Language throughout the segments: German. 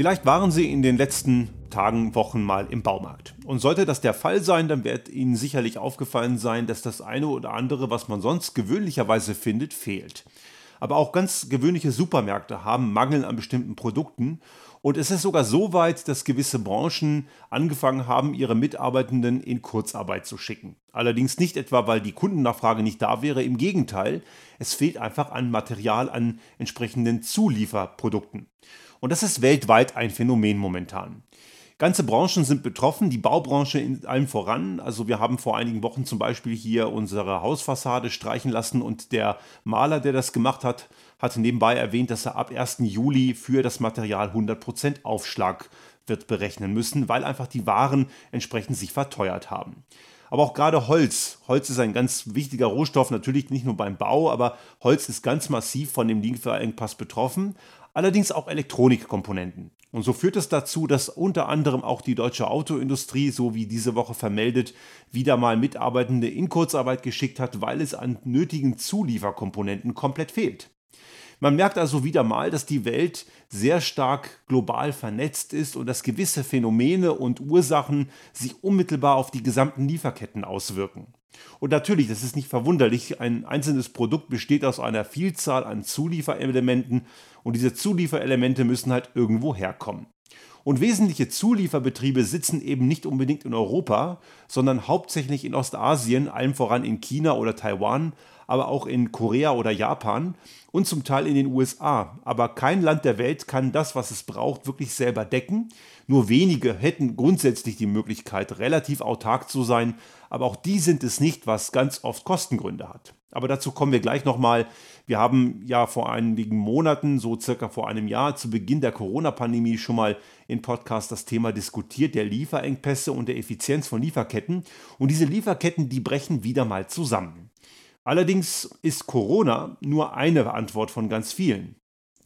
Vielleicht waren Sie in den letzten Tagen, Wochen mal im Baumarkt. Und sollte das der Fall sein, dann wird Ihnen sicherlich aufgefallen sein, dass das eine oder andere, was man sonst gewöhnlicherweise findet, fehlt. Aber auch ganz gewöhnliche Supermärkte haben Mangel an bestimmten Produkten. Und es ist sogar so weit, dass gewisse Branchen angefangen haben, ihre Mitarbeitenden in Kurzarbeit zu schicken. Allerdings nicht etwa, weil die Kundennachfrage nicht da wäre, im Gegenteil, es fehlt einfach an Material, an entsprechenden Zulieferprodukten. Und das ist weltweit ein Phänomen momentan. Ganze Branchen sind betroffen, die Baubranche in allem voran. Also wir haben vor einigen Wochen zum Beispiel hier unsere Hausfassade streichen lassen und der Maler, der das gemacht hat, hat nebenbei erwähnt, dass er ab 1. Juli für das Material 100% Aufschlag wird berechnen müssen, weil einfach die Waren entsprechend sich verteuert haben. Aber auch gerade Holz. Holz ist ein ganz wichtiger Rohstoff, natürlich nicht nur beim Bau, aber Holz ist ganz massiv von dem Lieferengpass betroffen allerdings auch Elektronikkomponenten. Und so führt es dazu, dass unter anderem auch die deutsche Autoindustrie, so wie diese Woche vermeldet, wieder mal Mitarbeitende in Kurzarbeit geschickt hat, weil es an nötigen Zulieferkomponenten komplett fehlt. Man merkt also wieder mal, dass die Welt sehr stark global vernetzt ist und dass gewisse Phänomene und Ursachen sich unmittelbar auf die gesamten Lieferketten auswirken. Und natürlich, das ist nicht verwunderlich, ein einzelnes Produkt besteht aus einer Vielzahl an Zulieferelementen und diese Zulieferelemente müssen halt irgendwo herkommen. Und wesentliche Zulieferbetriebe sitzen eben nicht unbedingt in Europa, sondern hauptsächlich in Ostasien, allem voran in China oder Taiwan, aber auch in Korea oder Japan und zum Teil in den USA. Aber kein Land der Welt kann das, was es braucht, wirklich selber decken. Nur wenige hätten grundsätzlich die Möglichkeit, relativ autark zu sein, aber auch die sind es nicht, was ganz oft Kostengründe hat. Aber dazu kommen wir gleich nochmal. Wir haben ja vor einigen Monaten, so circa vor einem Jahr, zu Beginn der Corona-Pandemie schon mal im Podcast das Thema diskutiert, der Lieferengpässe und der Effizienz von Lieferketten. Und diese Lieferketten, die brechen wieder mal zusammen. Allerdings ist Corona nur eine Antwort von ganz vielen.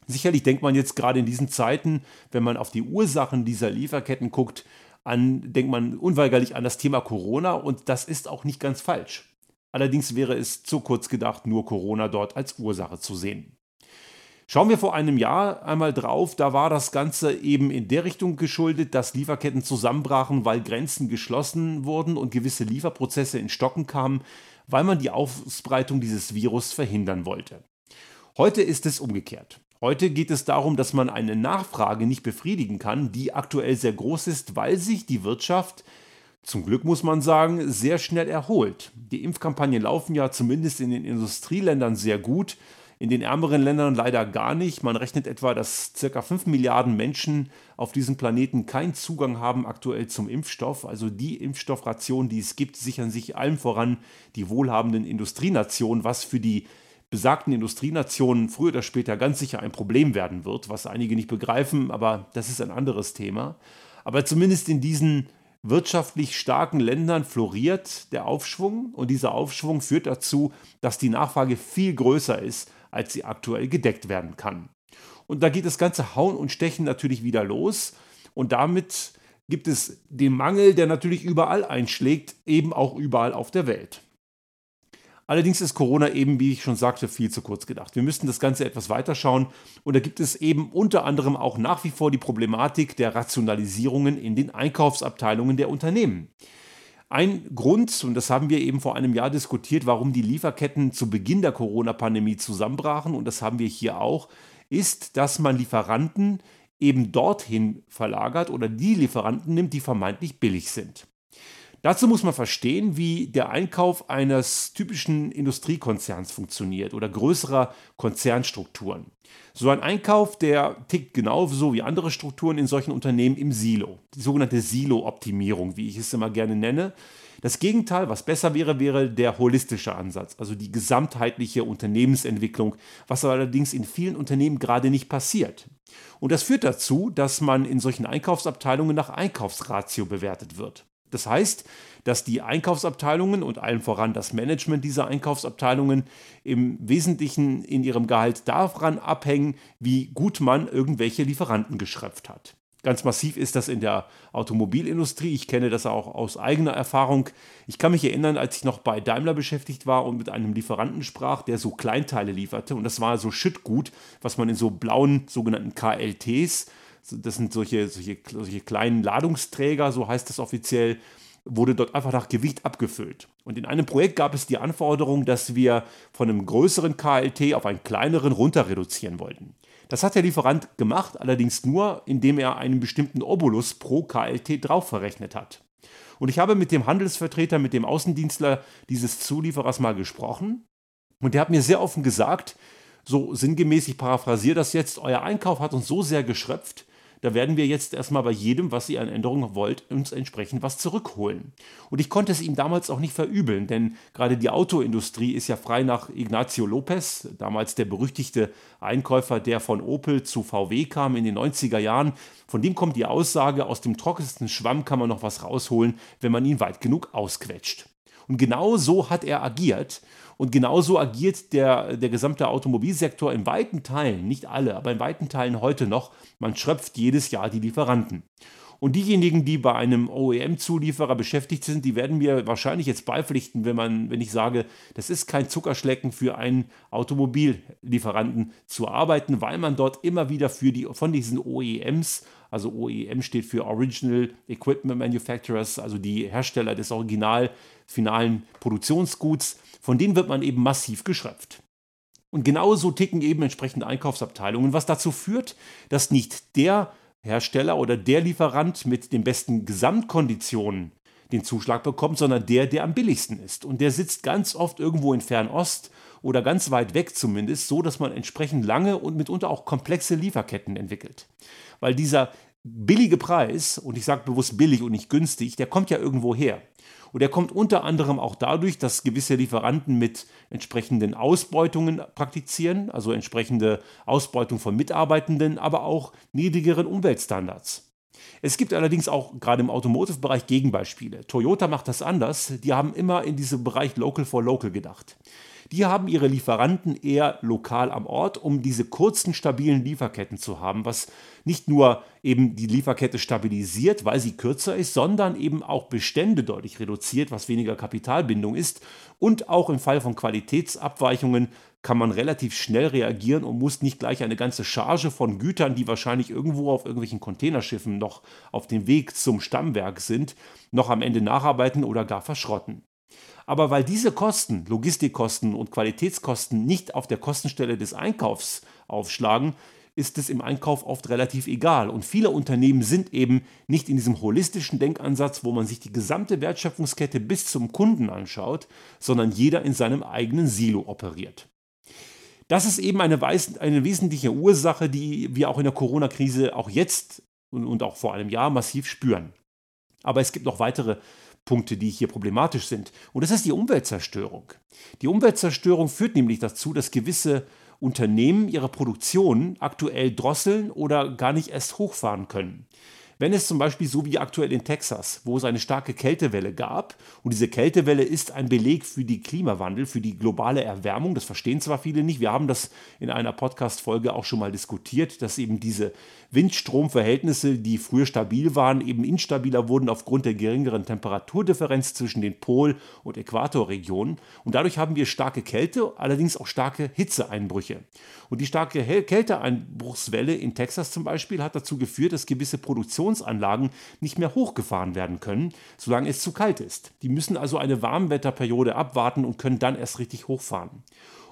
Sicherlich denkt man jetzt gerade in diesen Zeiten, wenn man auf die Ursachen dieser Lieferketten guckt, an, denkt man unweigerlich an das Thema Corona und das ist auch nicht ganz falsch. Allerdings wäre es zu kurz gedacht, nur Corona dort als Ursache zu sehen. Schauen wir vor einem Jahr einmal drauf, da war das Ganze eben in der Richtung geschuldet, dass Lieferketten zusammenbrachen, weil Grenzen geschlossen wurden und gewisse Lieferprozesse in Stocken kamen, weil man die Ausbreitung dieses Virus verhindern wollte. Heute ist es umgekehrt. Heute geht es darum, dass man eine Nachfrage nicht befriedigen kann, die aktuell sehr groß ist, weil sich die Wirtschaft, zum Glück muss man sagen, sehr schnell erholt. Die Impfkampagnen laufen ja zumindest in den Industrieländern sehr gut, in den ärmeren Ländern leider gar nicht. Man rechnet etwa, dass ca. 5 Milliarden Menschen auf diesem Planeten keinen Zugang haben aktuell zum Impfstoff. Also die Impfstoffration, die es gibt, sichern sich allem voran die wohlhabenden Industrienationen, was für die besagten Industrienationen früher oder später ganz sicher ein Problem werden wird, was einige nicht begreifen, aber das ist ein anderes Thema. Aber zumindest in diesen wirtschaftlich starken Ländern floriert der Aufschwung und dieser Aufschwung führt dazu, dass die Nachfrage viel größer ist, als sie aktuell gedeckt werden kann. Und da geht das ganze Hauen und Stechen natürlich wieder los und damit gibt es den Mangel, der natürlich überall einschlägt, eben auch überall auf der Welt. Allerdings ist Corona eben, wie ich schon sagte, viel zu kurz gedacht. Wir müssten das Ganze etwas weiter schauen und da gibt es eben unter anderem auch nach wie vor die Problematik der Rationalisierungen in den Einkaufsabteilungen der Unternehmen. Ein Grund, und das haben wir eben vor einem Jahr diskutiert, warum die Lieferketten zu Beginn der Corona-Pandemie zusammenbrachen, und das haben wir hier auch, ist, dass man Lieferanten eben dorthin verlagert oder die Lieferanten nimmt, die vermeintlich billig sind. Dazu muss man verstehen, wie der Einkauf eines typischen Industriekonzerns funktioniert oder größerer Konzernstrukturen. So ein Einkauf, der tickt genauso wie andere Strukturen in solchen Unternehmen im Silo. Die sogenannte Silo-Optimierung, wie ich es immer gerne nenne. Das Gegenteil, was besser wäre, wäre der holistische Ansatz, also die gesamtheitliche Unternehmensentwicklung, was allerdings in vielen Unternehmen gerade nicht passiert. Und das führt dazu, dass man in solchen Einkaufsabteilungen nach Einkaufsratio bewertet wird. Das heißt, dass die Einkaufsabteilungen und allen voran das Management dieser Einkaufsabteilungen im Wesentlichen in ihrem Gehalt daran abhängen, wie gut man irgendwelche Lieferanten geschröpft hat. Ganz massiv ist das in der Automobilindustrie. Ich kenne das auch aus eigener Erfahrung. Ich kann mich erinnern, als ich noch bei Daimler beschäftigt war und mit einem Lieferanten sprach, der so Kleinteile lieferte. Und das war so Schüttgut, was man in so blauen sogenannten KLTs das sind solche, solche, solche kleinen Ladungsträger, so heißt das offiziell, wurde dort einfach nach Gewicht abgefüllt. Und in einem Projekt gab es die Anforderung, dass wir von einem größeren KLT auf einen kleineren runter reduzieren wollten. Das hat der Lieferant gemacht, allerdings nur, indem er einen bestimmten Obolus pro KLT drauf verrechnet hat. Und ich habe mit dem Handelsvertreter, mit dem Außendienstler dieses Zulieferers mal gesprochen und der hat mir sehr offen gesagt, so sinngemäß, ich paraphrasiere das jetzt, euer Einkauf hat uns so sehr geschröpft, da werden wir jetzt erstmal bei jedem, was ihr an Änderungen wollt, uns entsprechend was zurückholen. Und ich konnte es ihm damals auch nicht verübeln, denn gerade die Autoindustrie ist ja frei nach Ignacio Lopez, damals der berüchtigte Einkäufer, der von Opel zu VW kam in den 90er Jahren. Von dem kommt die Aussage, aus dem trockensten Schwamm kann man noch was rausholen, wenn man ihn weit genug ausquetscht. Und genau so hat er agiert. Und genauso agiert der, der gesamte Automobilsektor in weiten Teilen, nicht alle, aber in weiten Teilen heute noch. Man schröpft jedes Jahr die Lieferanten. Und diejenigen, die bei einem OEM-Zulieferer beschäftigt sind, die werden mir wahrscheinlich jetzt beipflichten, wenn, man, wenn ich sage, das ist kein Zuckerschlecken für einen Automobillieferanten zu arbeiten, weil man dort immer wieder für die, von diesen OEMs, also OEM steht für Original Equipment Manufacturers, also die Hersteller des original finalen Produktionsguts, von denen wird man eben massiv geschröpft. Und genauso ticken eben entsprechende Einkaufsabteilungen, was dazu führt, dass nicht der Hersteller oder der Lieferant mit den besten Gesamtkonditionen den Zuschlag bekommt, sondern der, der am billigsten ist. Und der sitzt ganz oft irgendwo in Fernost oder ganz weit weg zumindest, so dass man entsprechend lange und mitunter auch komplexe Lieferketten entwickelt. Weil dieser billige Preis, und ich sage bewusst billig und nicht günstig, der kommt ja irgendwo her. Und er kommt unter anderem auch dadurch, dass gewisse Lieferanten mit entsprechenden Ausbeutungen praktizieren, also entsprechende Ausbeutung von Mitarbeitenden, aber auch niedrigeren Umweltstandards. Es gibt allerdings auch gerade im Automotive-Bereich Gegenbeispiele. Toyota macht das anders. Die haben immer in diesem Bereich Local for Local gedacht. Die haben ihre Lieferanten eher lokal am Ort, um diese kurzen, stabilen Lieferketten zu haben, was nicht nur eben die Lieferkette stabilisiert, weil sie kürzer ist, sondern eben auch Bestände deutlich reduziert, was weniger Kapitalbindung ist. Und auch im Fall von Qualitätsabweichungen kann man relativ schnell reagieren und muss nicht gleich eine ganze Charge von Gütern, die wahrscheinlich irgendwo auf irgendwelchen Containerschiffen noch auf dem Weg zum Stammwerk sind, noch am Ende nacharbeiten oder gar verschrotten. Aber weil diese Kosten, Logistikkosten und Qualitätskosten nicht auf der Kostenstelle des Einkaufs aufschlagen, ist es im Einkauf oft relativ egal. Und viele Unternehmen sind eben nicht in diesem holistischen Denkansatz, wo man sich die gesamte Wertschöpfungskette bis zum Kunden anschaut, sondern jeder in seinem eigenen Silo operiert. Das ist eben eine, eine wesentliche Ursache, die wir auch in der Corona-Krise auch jetzt und auch vor einem Jahr massiv spüren. Aber es gibt noch weitere Punkte, die hier problematisch sind. Und das ist die Umweltzerstörung. Die Umweltzerstörung führt nämlich dazu, dass gewisse Unternehmen ihre Produktion aktuell drosseln oder gar nicht erst hochfahren können. Wenn es zum Beispiel so wie aktuell in Texas, wo es eine starke Kältewelle gab, und diese Kältewelle ist ein Beleg für die Klimawandel, für die globale Erwärmung, das verstehen zwar viele nicht, wir haben das in einer Podcast-Folge auch schon mal diskutiert, dass eben diese Windstromverhältnisse, die früher stabil waren, eben instabiler wurden aufgrund der geringeren Temperaturdifferenz zwischen den Pol- und Äquatorregionen. Und dadurch haben wir starke Kälte, allerdings auch starke Hitzeeinbrüche. Und die starke Kälteeinbruchswelle in Texas zum Beispiel hat dazu geführt, dass gewisse Produktionsanlagen nicht mehr hochgefahren werden können, solange es zu kalt ist. Die müssen also eine Warmwetterperiode abwarten und können dann erst richtig hochfahren.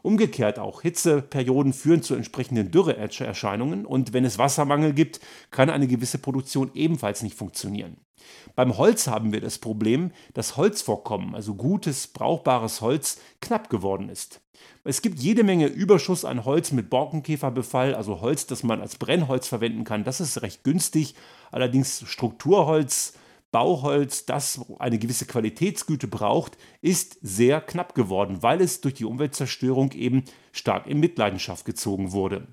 Umgekehrt auch Hitzeperioden führen zu entsprechenden Dürreerscheinungen und wenn es Wassermangel gibt, kann eine gewisse Produktion ebenfalls nicht funktionieren. Beim Holz haben wir das Problem, dass Holzvorkommen, also gutes, brauchbares Holz, knapp geworden ist. Es gibt jede Menge Überschuss an Holz mit Borkenkäferbefall, also Holz, das man als Brennholz verwenden kann. Das ist recht günstig. Allerdings Strukturholz, Bauholz, das eine gewisse Qualitätsgüte braucht, ist sehr knapp geworden, weil es durch die Umweltzerstörung eben stark in Mitleidenschaft gezogen wurde.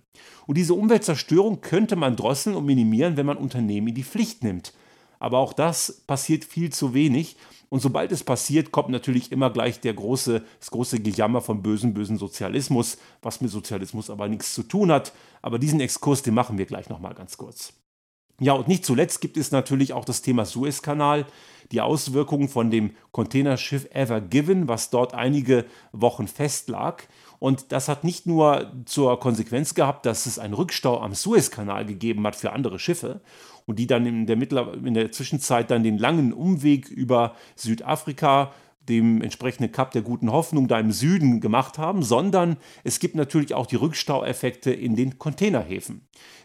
Und diese Umweltzerstörung könnte man drosseln und minimieren, wenn man Unternehmen in die Pflicht nimmt. Aber auch das passiert viel zu wenig. Und sobald es passiert, kommt natürlich immer gleich der große, das große Gejammer vom bösen, bösen Sozialismus, was mit Sozialismus aber nichts zu tun hat. Aber diesen Exkurs, den machen wir gleich nochmal ganz kurz. Ja, und nicht zuletzt gibt es natürlich auch das Thema Suezkanal, die Auswirkungen von dem Containerschiff Ever Given, was dort einige Wochen festlag. Und das hat nicht nur zur Konsequenz gehabt, dass es einen Rückstau am Suezkanal gegeben hat für andere Schiffe und die dann in der, Mittler in der Zwischenzeit dann den langen Umweg über Südafrika dem entsprechenden Kap der guten Hoffnung da im Süden gemacht haben, sondern es gibt natürlich auch die Rückstaueffekte in den Containerhäfen.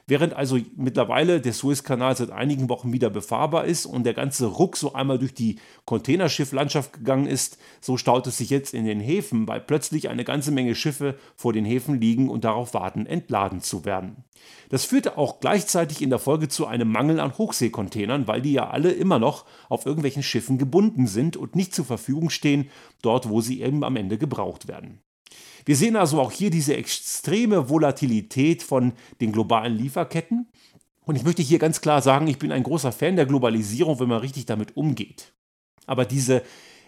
Während also mittlerweile der Suezkanal seit einigen Wochen wieder befahrbar ist und der ganze Ruck so einmal durch die Containerschifflandschaft gegangen ist, so staut es sich jetzt in den Häfen, weil plötzlich eine ganze Menge Schiffe vor den Häfen liegen und darauf warten, entladen zu werden. Das führte auch gleichzeitig in der Folge zu einem Mangel an Hochseekontainern, weil die ja alle immer noch auf irgendwelchen Schiffen gebunden sind und nicht zur Verfügung stehen, dort wo sie eben am Ende gebraucht werden. Wir sehen also auch hier diese extreme Volatilität von den globalen Lieferketten. Und ich möchte hier ganz klar sagen, ich bin ein großer Fan der Globalisierung, wenn man richtig damit umgeht. Aber diese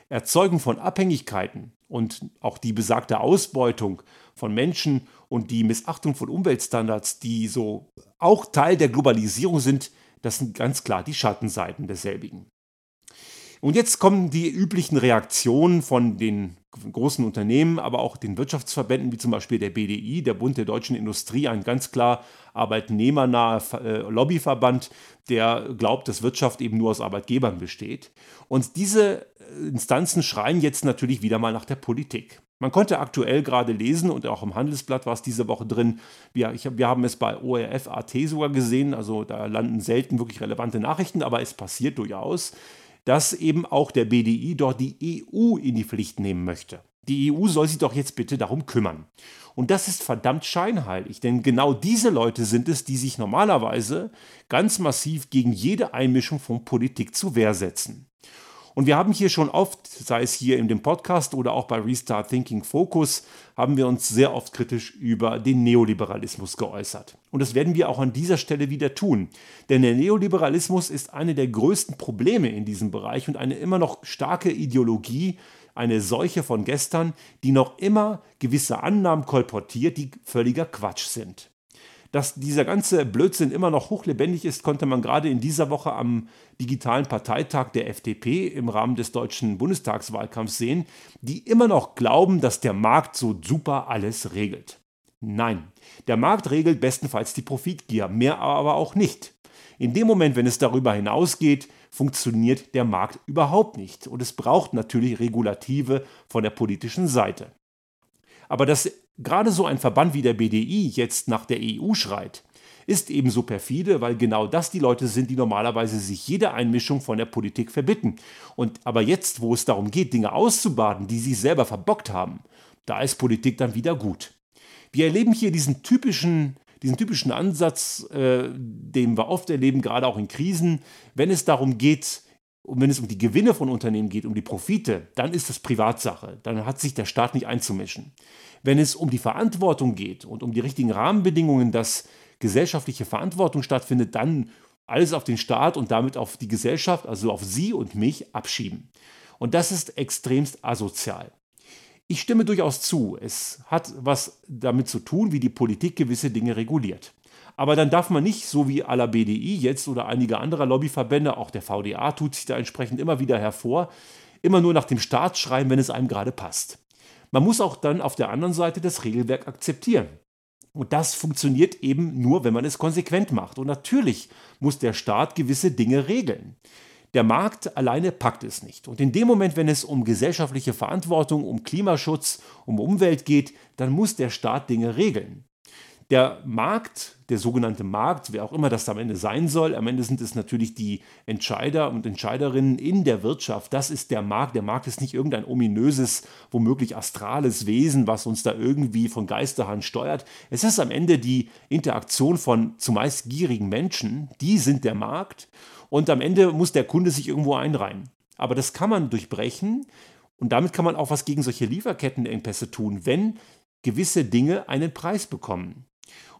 Erzeugung von Abhängigkeiten und auch die besagte Ausbeutung von Menschen und die Missachtung von Umweltstandards, die so auch Teil der Globalisierung sind, das sind ganz klar die Schattenseiten derselbigen. Und jetzt kommen die üblichen Reaktionen von den großen Unternehmen, aber auch den Wirtschaftsverbänden, wie zum Beispiel der BDI, der Bund der deutschen Industrie, ein ganz klar arbeitnehmernaher äh, Lobbyverband, der glaubt, dass Wirtschaft eben nur aus Arbeitgebern besteht. Und diese äh, Instanzen schreien jetzt natürlich wieder mal nach der Politik. Man konnte aktuell gerade lesen und auch im Handelsblatt war es diese Woche drin. Wir, ich, wir haben es bei ORF.at sogar gesehen, also da landen selten wirklich relevante Nachrichten, aber es passiert durchaus dass eben auch der BDI dort die EU in die Pflicht nehmen möchte. Die EU soll sich doch jetzt bitte darum kümmern. Und das ist verdammt scheinheilig, denn genau diese Leute sind es, die sich normalerweise ganz massiv gegen jede Einmischung von Politik zur Wehr setzen. Und wir haben hier schon oft, sei es hier in dem Podcast oder auch bei Restart Thinking Focus, haben wir uns sehr oft kritisch über den Neoliberalismus geäußert. Und das werden wir auch an dieser Stelle wieder tun. Denn der Neoliberalismus ist eine der größten Probleme in diesem Bereich und eine immer noch starke Ideologie, eine Seuche von gestern, die noch immer gewisse Annahmen kolportiert, die völliger Quatsch sind. Dass dieser ganze Blödsinn immer noch hochlebendig ist, konnte man gerade in dieser Woche am digitalen Parteitag der FDP im Rahmen des deutschen Bundestagswahlkampfs sehen, die immer noch glauben, dass der Markt so super alles regelt. Nein, der Markt regelt bestenfalls die Profitgier, mehr aber auch nicht. In dem Moment, wenn es darüber hinausgeht, funktioniert der Markt überhaupt nicht. Und es braucht natürlich Regulative von der politischen Seite. Aber dass gerade so ein Verband wie der BDI jetzt nach der EU schreit, ist ebenso perfide, weil genau das die Leute sind, die normalerweise sich jede Einmischung von der Politik verbitten. Und aber jetzt, wo es darum geht, Dinge auszubaden, die sie selber verbockt haben, da ist Politik dann wieder gut. Wir erleben hier diesen typischen, diesen typischen Ansatz, äh, den wir oft erleben, gerade auch in Krisen, wenn es darum geht, und wenn es um die Gewinne von Unternehmen geht, um die Profite, dann ist das Privatsache. Dann hat sich der Staat nicht einzumischen. Wenn es um die Verantwortung geht und um die richtigen Rahmenbedingungen, dass gesellschaftliche Verantwortung stattfindet, dann alles auf den Staat und damit auf die Gesellschaft, also auf Sie und mich, abschieben. Und das ist extremst asozial. Ich stimme durchaus zu. Es hat was damit zu tun, wie die Politik gewisse Dinge reguliert. Aber dann darf man nicht, so wie à la BDI jetzt oder einige andere Lobbyverbände, auch der VDA tut sich da entsprechend immer wieder hervor, immer nur nach dem Staat schreien, wenn es einem gerade passt. Man muss auch dann auf der anderen Seite das Regelwerk akzeptieren. Und das funktioniert eben nur, wenn man es konsequent macht. Und natürlich muss der Staat gewisse Dinge regeln. Der Markt alleine packt es nicht. Und in dem Moment, wenn es um gesellschaftliche Verantwortung, um Klimaschutz, um Umwelt geht, dann muss der Staat Dinge regeln. Der Markt, der sogenannte Markt, wer auch immer das am Ende sein soll, am Ende sind es natürlich die Entscheider und Entscheiderinnen in der Wirtschaft. Das ist der Markt. Der Markt ist nicht irgendein ominöses, womöglich astrales Wesen, was uns da irgendwie von Geisterhand steuert. Es ist am Ende die Interaktion von zumeist gierigen Menschen. Die sind der Markt. Und am Ende muss der Kunde sich irgendwo einreihen. Aber das kann man durchbrechen. Und damit kann man auch was gegen solche Lieferkettenengpässe tun, wenn gewisse Dinge einen Preis bekommen.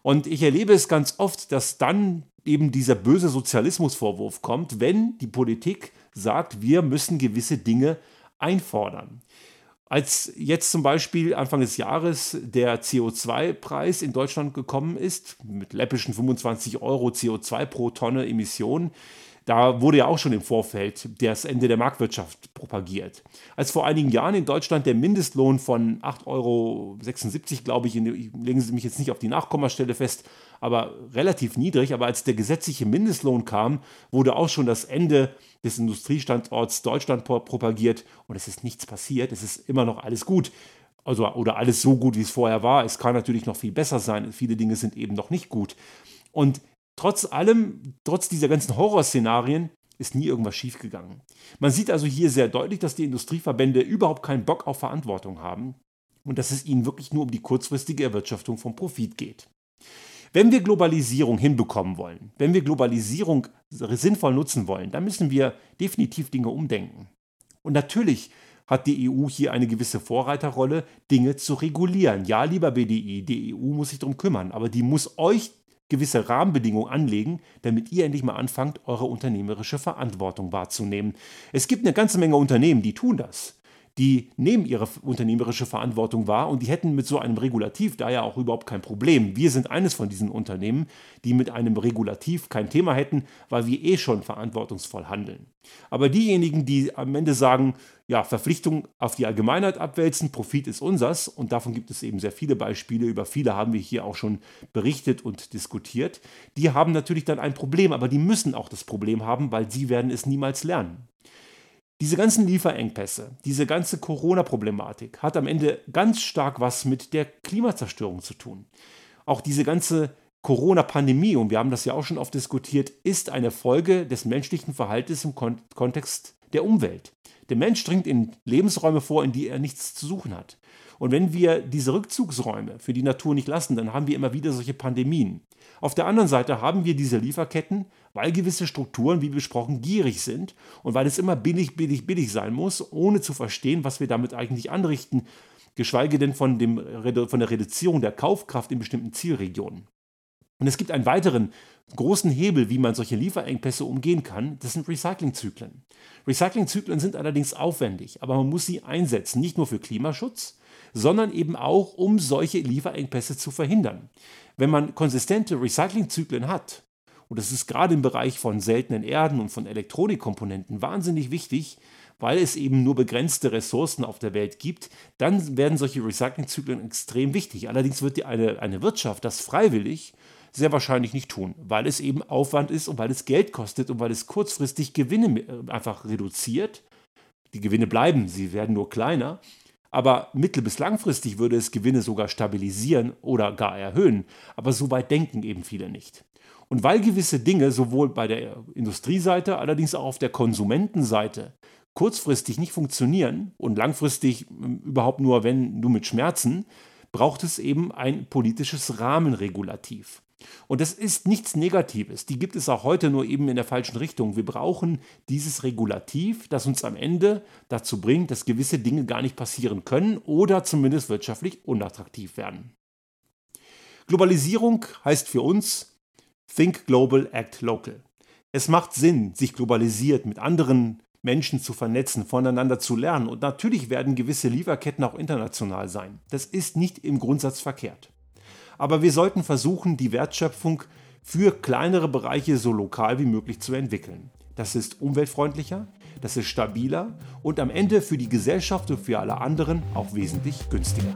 Und ich erlebe es ganz oft, dass dann eben dieser böse Sozialismusvorwurf kommt, wenn die Politik sagt, wir müssen gewisse Dinge einfordern. Als jetzt zum Beispiel Anfang des Jahres der CO2-Preis in Deutschland gekommen ist, mit läppischen 25 Euro CO2 pro Tonne Emission, Da wurde ja auch schon im Vorfeld das Ende der Marktwirtschaft propagiert. Als vor einigen Jahren in Deutschland der Mindestlohn von 8,76 Euro, glaube ich, legen Sie mich jetzt nicht auf die Nachkommastelle fest, aber relativ niedrig. Aber als der gesetzliche Mindestlohn kam, wurde auch schon das Ende des Industriestandorts Deutschland propagiert und es ist nichts passiert. Es ist immer noch alles gut. Also, oder alles so gut, wie es vorher war. Es kann natürlich noch viel besser sein. Viele Dinge sind eben noch nicht gut. Und trotz allem, trotz dieser ganzen Horrorszenarien, ist nie irgendwas schiefgegangen. Man sieht also hier sehr deutlich, dass die Industrieverbände überhaupt keinen Bock auf Verantwortung haben und dass es ihnen wirklich nur um die kurzfristige Erwirtschaftung von Profit geht. Wenn wir Globalisierung hinbekommen wollen, wenn wir Globalisierung sinnvoll nutzen wollen, dann müssen wir definitiv Dinge umdenken. Und natürlich hat die EU hier eine gewisse Vorreiterrolle, Dinge zu regulieren. Ja, lieber BDI, die EU muss sich darum kümmern, aber die muss euch gewisse Rahmenbedingungen anlegen, damit ihr endlich mal anfangt, eure unternehmerische Verantwortung wahrzunehmen. Es gibt eine ganze Menge Unternehmen, die tun das. Die nehmen ihre unternehmerische Verantwortung wahr und die hätten mit so einem Regulativ da ja auch überhaupt kein Problem. Wir sind eines von diesen Unternehmen, die mit einem Regulativ kein Thema hätten, weil wir eh schon verantwortungsvoll handeln. Aber diejenigen, die am Ende sagen, ja, Verpflichtung auf die Allgemeinheit abwälzen, Profit ist unsers und davon gibt es eben sehr viele Beispiele, über viele haben wir hier auch schon berichtet und diskutiert, die haben natürlich dann ein Problem, aber die müssen auch das Problem haben, weil sie werden es niemals lernen. Diese ganzen Lieferengpässe, diese ganze Corona-Problematik hat am Ende ganz stark was mit der Klimazerstörung zu tun. Auch diese ganze Corona-Pandemie, und wir haben das ja auch schon oft diskutiert, ist eine Folge des menschlichen Verhaltens im Kon Kontext der Umwelt. Der Mensch dringt in Lebensräume vor, in die er nichts zu suchen hat. Und wenn wir diese Rückzugsräume für die Natur nicht lassen, dann haben wir immer wieder solche Pandemien. Auf der anderen Seite haben wir diese Lieferketten, weil gewisse Strukturen, wie besprochen, gierig sind und weil es immer billig, billig, billig sein muss, ohne zu verstehen, was wir damit eigentlich anrichten, geschweige denn von, dem, von der Reduzierung der Kaufkraft in bestimmten Zielregionen. Und es gibt einen weiteren großen Hebel, wie man solche Lieferengpässe umgehen kann, das sind Recyclingzyklen. Recyclingzyklen sind allerdings aufwendig, aber man muss sie einsetzen, nicht nur für Klimaschutz, sondern eben auch, um solche Lieferengpässe zu verhindern. Wenn man konsistente Recyclingzyklen hat, und das ist gerade im Bereich von seltenen Erden und von Elektronikkomponenten wahnsinnig wichtig, weil es eben nur begrenzte Ressourcen auf der Welt gibt, dann werden solche Recyclingzyklen extrem wichtig. Allerdings wird eine, eine Wirtschaft das freiwillig sehr wahrscheinlich nicht tun, weil es eben Aufwand ist und weil es Geld kostet und weil es kurzfristig Gewinne äh, einfach reduziert. Die Gewinne bleiben, sie werden nur kleiner, aber mittel- bis langfristig würde es Gewinne sogar stabilisieren oder gar erhöhen. Aber so weit denken eben viele nicht. Und weil gewisse Dinge sowohl bei der Industrieseite, allerdings auch auf der Konsumentenseite kurzfristig nicht funktionieren und langfristig ähm, überhaupt nur, wenn nur mit Schmerzen, braucht es eben ein politisches Rahmenregulativ. Und das ist nichts Negatives. Die gibt es auch heute nur eben in der falschen Richtung. Wir brauchen dieses Regulativ, das uns am Ende dazu bringt, dass gewisse Dinge gar nicht passieren können oder zumindest wirtschaftlich unattraktiv werden. Globalisierung heißt für uns Think Global, Act Local. Es macht Sinn, sich globalisiert mit anderen Menschen zu vernetzen, voneinander zu lernen. Und natürlich werden gewisse Lieferketten auch international sein. Das ist nicht im Grundsatz verkehrt aber wir sollten versuchen, die Wertschöpfung für kleinere Bereiche so lokal wie möglich zu entwickeln. Das ist umweltfreundlicher, das ist stabiler und am Ende für die Gesellschaft und für alle anderen auch wesentlich günstiger.